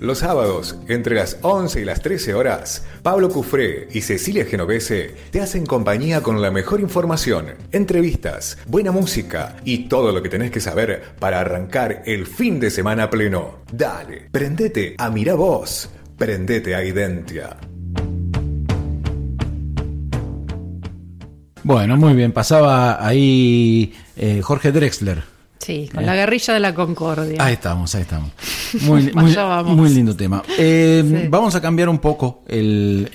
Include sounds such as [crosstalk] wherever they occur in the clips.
Los sábados, entre las 11 y las 13 horas, Pablo Cufré y Cecilia Genovese te hacen compañía con la mejor información, entrevistas, buena música y todo lo que tenés que saber para arrancar el fin de semana pleno. Dale, prendete a Mira Vos, prendete a Identia. Bueno, muy bien, pasaba ahí eh, Jorge Drexler. Sí, con la guerrilla de la concordia. Ahí estamos, ahí estamos. Muy, [laughs] muy, lindo tema. Eh, vamos a cambiar un poco el,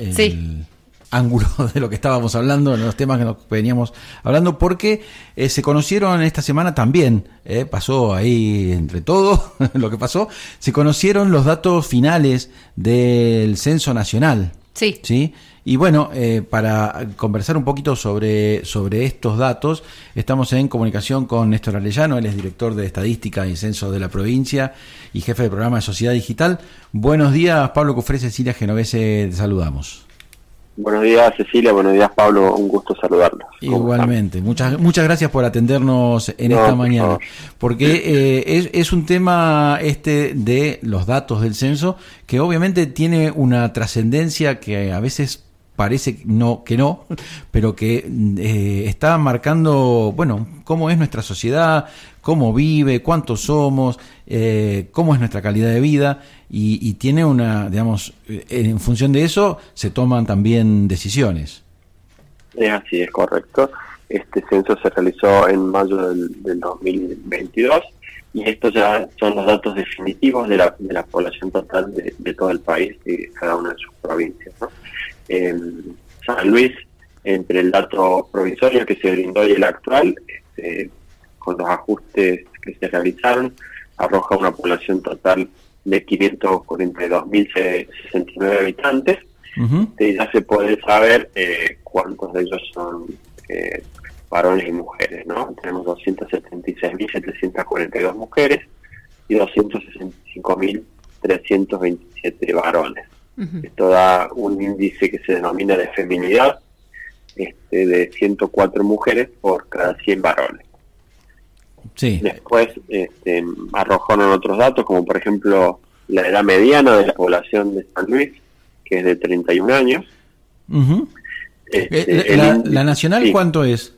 ángulo [laughs] de lo que estábamos hablando, de los temas que nos veníamos hablando, porque eh, se conocieron esta semana también, eh, pasó ahí entre todo [laughs] lo que pasó, se conocieron los datos finales del Censo Nacional. Sí. ¿Sí? Y bueno, eh, para conversar un poquito sobre, sobre estos datos, estamos en comunicación con Néstor Arellano, él es director de Estadística y Censo de la provincia y jefe del programa de Sociedad Digital. Buenos días, Pablo Cufré, Cecilia Genovese, te saludamos. Buenos días, Cecilia. Buenos días, Pablo. Un gusto saludarlos. Igualmente. Muchas, muchas gracias por atendernos en esta mañana. Porque eh, es, es, un tema este de los datos del censo que obviamente tiene una trascendencia que a veces parece no, que no, pero que eh, está marcando, bueno, cómo es nuestra sociedad, cómo vive, cuántos somos, eh, cómo es nuestra calidad de vida y, tiene una, digamos, eh, en función de eso se toman también decisiones. Es así, es correcto. Este censo se realizó en mayo del, 2022 y estos ya son los datos definitivos de la, de la población total de, de todo el país y cada una de sus provincias. ¿no? En San Luis entre el dato provisorio que se brindó y el actual, este, con los ajustes que se realizaron, arroja una población total de 542.069 habitantes. y ya se puede saber eh, cuántos de ellos son eh, varones y mujeres. ¿no? Tenemos 276.742 mujeres y 265.327 varones. Esto da un índice que se denomina de feminidad este, de 104 mujeres por cada 100 varones. Sí. Después este, arrojaron otros datos, como por ejemplo la edad mediana de la población de San Luis, que es de 31 años. Este, eh, la, nacional cuánto es?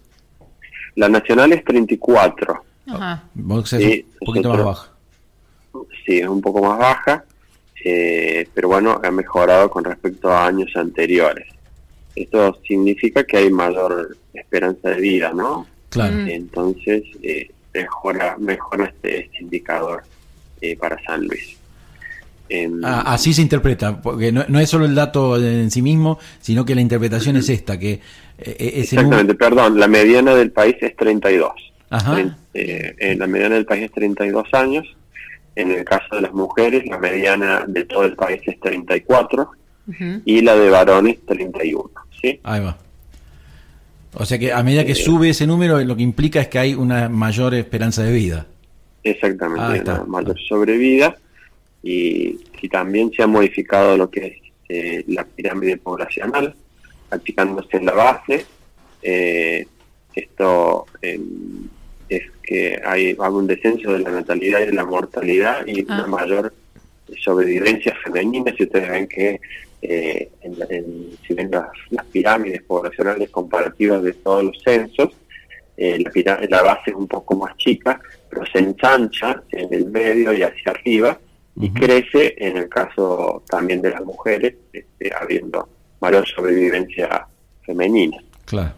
La nacional es 34. Ajá. un poquito más baja. Sí, es un poco más baja. Eh, pero bueno, ha mejorado con respecto a años anteriores. Esto significa que hay mayor esperanza de vida, ¿no? Claro. Entonces, eh, mejora, mejora este, este indicador eh, para San Luis. Ah, así se interpreta, porque no, es solo el dato en sí mismo, sino que la interpretación es esta, que Exactamente, perdón, la mediana del país es 32. Ajá. la mediana del país es 32 años en el caso de las mujeres, la mediana de todo el país es 34 y la de varones 31. ¿sí? Ahí va. O sea que a medida que eh, sube ese número, lo que implica es que hay una mayor esperanza de vida. Exactamente, una mayor sobrevida y, y, también se ha modificado lo que es eh, la pirámide poblacional, aplicándose en la base. Eh, esto es que hay, un descenso de la natalidad y de la mortalidad y una ah. mayor sobrevivencia femenina. Si ustedes ven que eh, si ven las, pirámides poblacionales comparativas de todos los censos, eh, la, la, base es un poco más chica, pero se ensancha en el medio y hacia arriba y crece en el caso también de las mujeres, este, habiendo mayor sobrevivencia femenina. Claro.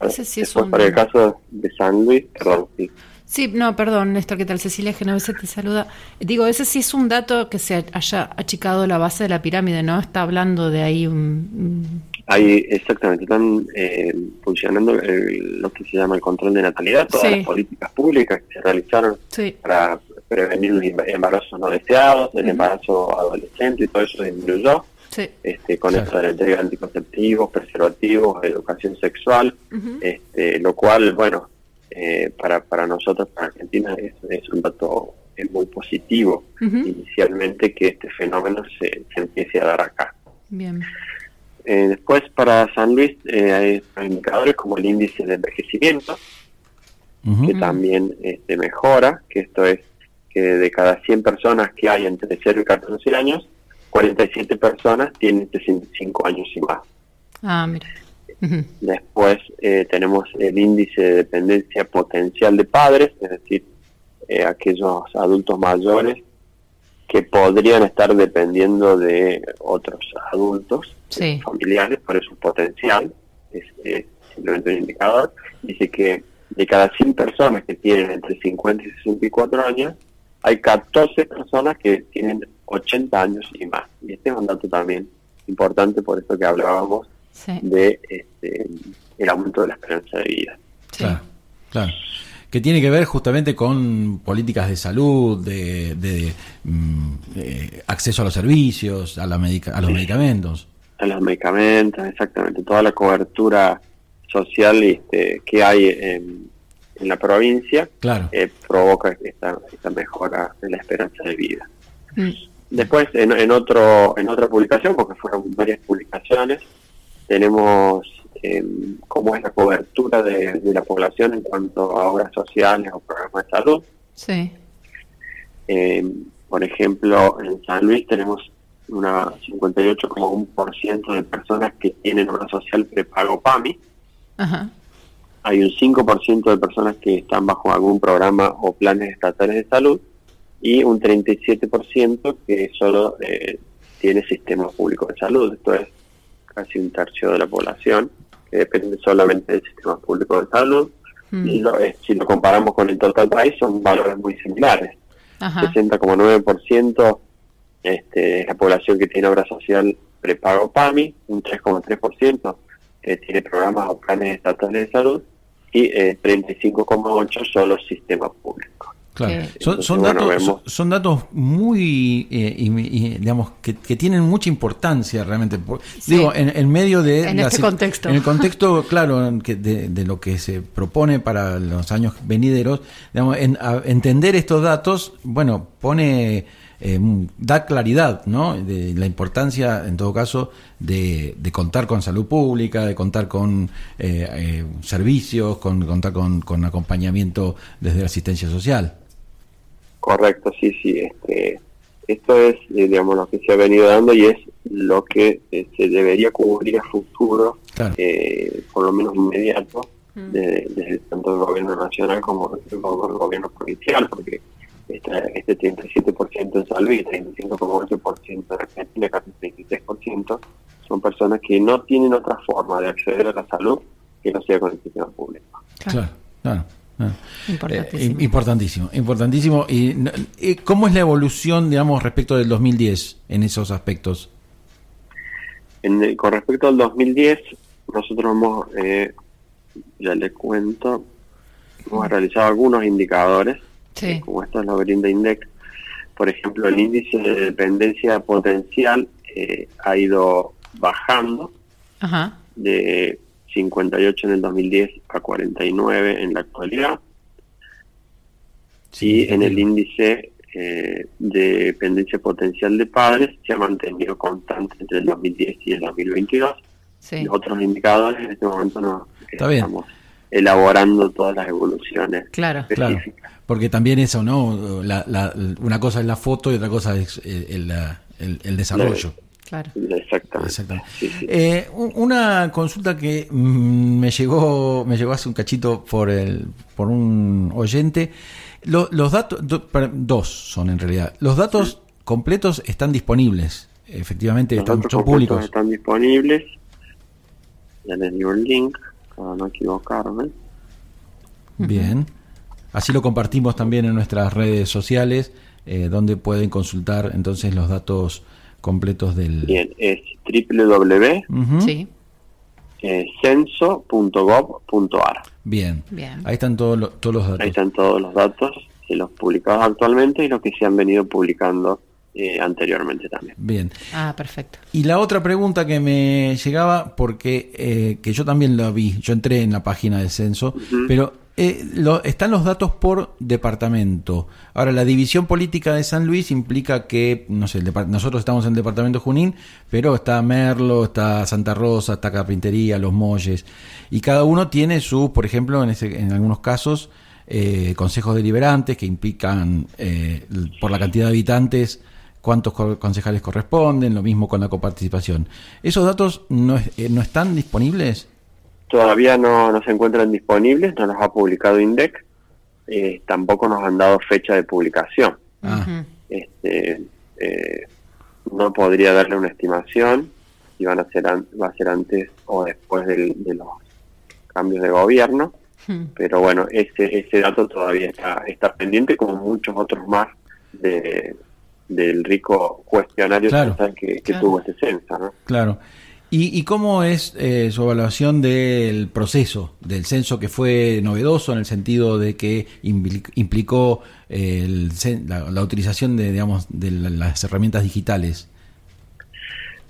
Ese es un... Para el caso de San Luis, perdón, sí. Sí, no, perdón, Néstor, ¿qué tal? Cecilia Genovese te saluda. Digo, ese sí es un dato que se haya achicado la base de la pirámide, ¿no? Está hablando de ahí un... Ahí, exactamente, están eh, funcionando lo que se llama el control de natalidad, todas las políticas públicas que se realizaron para prevenir los embarazos no deseados, el embarazo adolescente y todo eso disminuyó este, con esto de la entrega de anticonceptivos, preservativos, educación sexual, este, lo cual, bueno, eh, para, para nosotros, para Argentina, es, un dato muy positivo inicialmente que este fenómeno se, empiece a dar acá. Bien. Eh, después, para San Luis, eh, hay indicadores como el índice de envejecimiento, que también este, mejora, que esto es que de cada 100 personas que hay entre 0 y 14 años, 47 personas tienen 65 años y más. Ah, mira. Después eh, tenemos el índice de dependencia potencial de padres, es decir, eh, aquellos adultos mayores que podrían estar dependiendo de otros adultos familiares, por eso potencial, es, simplemente un indicador, dice que de cada 100 personas que tienen entre 50 y 64 años, hay 14 personas que tienen 80 años y más. Y este es un dato también importante por eso que hablábamos de este, el aumento de la esperanza de vida. Claro, claro. Que tiene que ver justamente con políticas de salud, de, mm, eh, acceso a los servicios, a, la a los medicamentos. A los medicamentos, exactamente. Toda la cobertura social este, que hay en, la provincia eh, provoca esta, esta mejora en la esperanza de vida. Mm. Después, en, en, otro, en otra publicación, porque fueron varias publicaciones, tenemos eh, cómo es la cobertura de, la población en cuanto a obras sociales o programas de salud. Sí. Eh, por ejemplo, en San Luis tenemos una 58,1% de personas que tienen obra social prepago PAMI. Ajá. Hay un 5% de personas que están bajo algún programa o planes estatales de salud y un 37% que solo eh, tiene sistema público de salud. Esto es casi un tercio de la población, que depende solamente del sistema público de salud. Mm. Y eh, si lo comparamos con el total país, son valores muy similares. 60,9% este, es la población que tiene obra social prepago PAMI, un 3,3% que tiene programas o planes estatales de salud y eh, 35,8% son los sistemas Claro. Son, datos, son, datos muy, eh, digamos, que, tienen mucha importancia realmente. Digo, en, medio de... En este contexto. En el contexto, claro, de, lo que se propone para los años venideros, digamos, en, entender estos datos, bueno, pone... Eh, da claridad, ¿no? De la importancia, en todo caso, de, contar con salud pública, de contar con eh, servicios, con contar con, con acompañamiento desde la asistencia social. Correcto, sí, sí. Este, esto es, eh, digamos, lo que se ha venido dando y es lo que eh, se debería cubrir a futuro, eh, por lo menos inmediato, mm. desde tanto el gobierno nacional como, el gobierno provincial, porque este, este 37% en salud y 35,8% en Argentina, casi 33%, son personas que no tienen otra forma de acceder a la salud que no sea con el sistema público. Claro, claro. Ah. Importantísimo. Eh, importantísimo. importantísimo. ¿Y, cómo es la evolución, digamos, respecto del 2010 en esos aspectos? En, con respecto al 2010, nosotros hemos, eh, ya le cuento, hemos realizado algunos indicadores, sí. como esto es la Brinda Index. Por ejemplo, el índice de dependencia potencial eh, ha ido bajando Ajá. de 58 en el 2010 a 49 en la actualidad. Sí, y en el índice eh, de dependencia potencial de padres se ha mantenido constante entre el 2010 y el 2022. Sí. Otros indicadores en este momento no estamos elaborando todas las evoluciones. Claro, claro. Porque también eso, ¿no? una cosa es la foto y otra cosa es eh, el, el desarrollo. Claro. Exactamente. Eh, una consulta que mm, me llegó, me llegó hace un cachito por el, por un oyente. los datos, dos son en realidad. Los datos completos están disponibles. Efectivamente, están, son públicos. Están disponibles. Ya les dio el link para no equivocarme. Bien. Así lo compartimos también en nuestras redes sociales, eh, donde pueden consultar entonces los datos completos del... Bien, es www.censo.gov.ar. Bien. Bien. Ahí están todos, todos los datos. Ahí están todos los datos, los publicados actualmente y los que se han venido publicando eh, anteriormente también. Bien. Ah, perfecto. Y la otra pregunta que me llegaba, porque eh, que yo también la vi, yo entré en la página del censo, pero eh, están los datos por departamento. Ahora, la división política de San Luis implica que, no sé, nosotros estamos en el departamento Junín, pero está Merlo, está Santa Rosa, está Carpintería, Los Molles, y cada uno tiene su, por ejemplo, en, ese, en algunos casos, eh, consejos deliberantes que implican eh, por la cantidad de habitantes cuántos concejales corresponden, lo mismo con la coparticipación. ¿Esos datos no, no están disponibles? Todavía no, no, se encuentran disponibles, no los ha publicado INDEC, tampoco nos han dado fecha de publicación. Ah. Este, no podría darle una estimación si van a ser va a ser antes o después de los cambios de gobierno hmm. pero bueno ese ese dato todavía está está pendiente como muchos otros más de del rico cuestionario que, tuvo este censo ¿no? claro ¿Y, cómo es eh, su evaluación del proceso del censo que fue novedoso en el sentido de que implicó el, la, utilización de, digamos, de las herramientas digitales?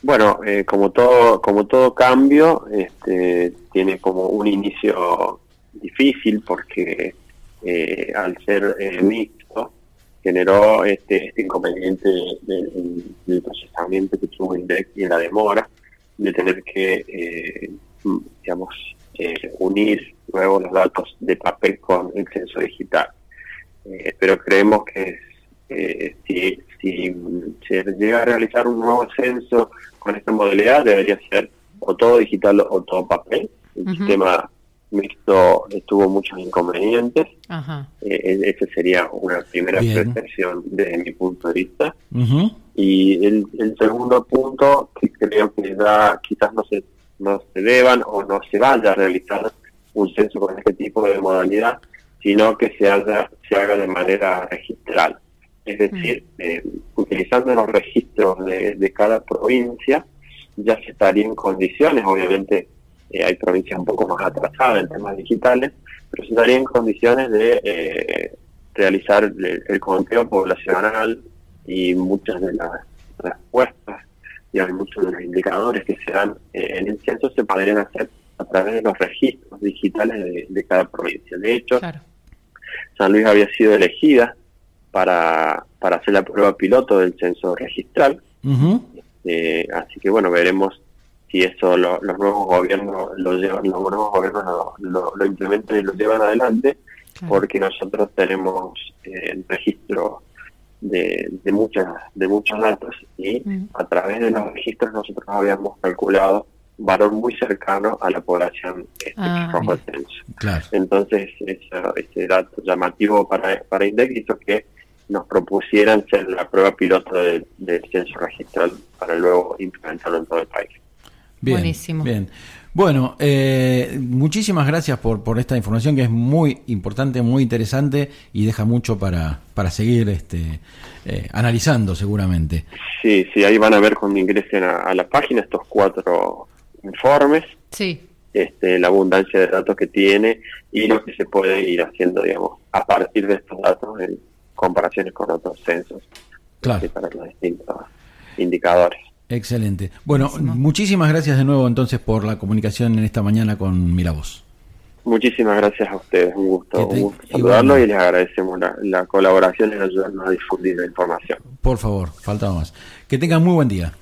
Bueno, eh, como todo como todo cambio, este, tiene como un inicio difícil porque eh, al ser eh, mixto generó este, este inconveniente del, procesamiento que tuvo INDEC y la demora de tener que, digamos, unir luego los datos de papel con el censo digital. pero creemos que si, si se llega a realizar un nuevo censo con esta modalidad debería ser o todo digital o todo papel. El sistema mixto tuvo muchos inconvenientes. Eh, esa sería una primera percepción desde mi punto de vista. Y el, segundo punto que creo que da, quizás no se, no se deban o no se vaya a realizar un censo con este tipo de modalidad, sino que se haga, se haga de manera registral. Es decir, mm. eh, utilizando los registros de, cada provincia, ya se estaría en condiciones, obviamente eh, hay provincias un poco más atrasadas en temas digitales, pero se estaría en condiciones de eh, realizar el, conteo poblacional y muchas de las respuestas y hay muchos de los indicadores que se dan en el censo se podrían hacer a través de los registros digitales de, cada provincia. De hecho, San Luis había sido elegida para, para hacer la prueba piloto del censo registral. Eh, así que bueno, veremos si eso los nuevos gobiernos lo llevan, los nuevos gobiernos lo, lo, implementan y lo llevan adelante, porque nosotros tenemos eh, el registro de, de muchas de muchos datos y a través de los registros nosotros habíamos calculado valor muy cercano a la población este, ah, censo. Entonces, ese, dato llamativo para, para INDEC hizo que nos propusieran ser la prueba piloto del, censo registral para luego implementarlo en todo el país. Bien, Buenísimo. Bien. Bueno, eh, muchísimas gracias por, por esta información que es muy importante, muy interesante y deja mucho para, para seguir este, eh, analizando seguramente. Sí, sí, ahí van a ver cuando ingresen a, la página estos cuatro informes. Sí. Este, la abundancia de datos que tiene y lo que se puede ir haciendo, digamos, a partir de estos datos en, comparaciones con otros censos claro. para los distintos indicadores. Excelente. Bueno, muchísimas gracias de nuevo entonces por la comunicación en esta mañana con Miravoz. Muchísimas gracias a ustedes, un gusto, un gusto saludarlos y les agradecemos la, colaboración y ayudarnos a difundir la información. Por favor, falta más. Que tengan muy buen día.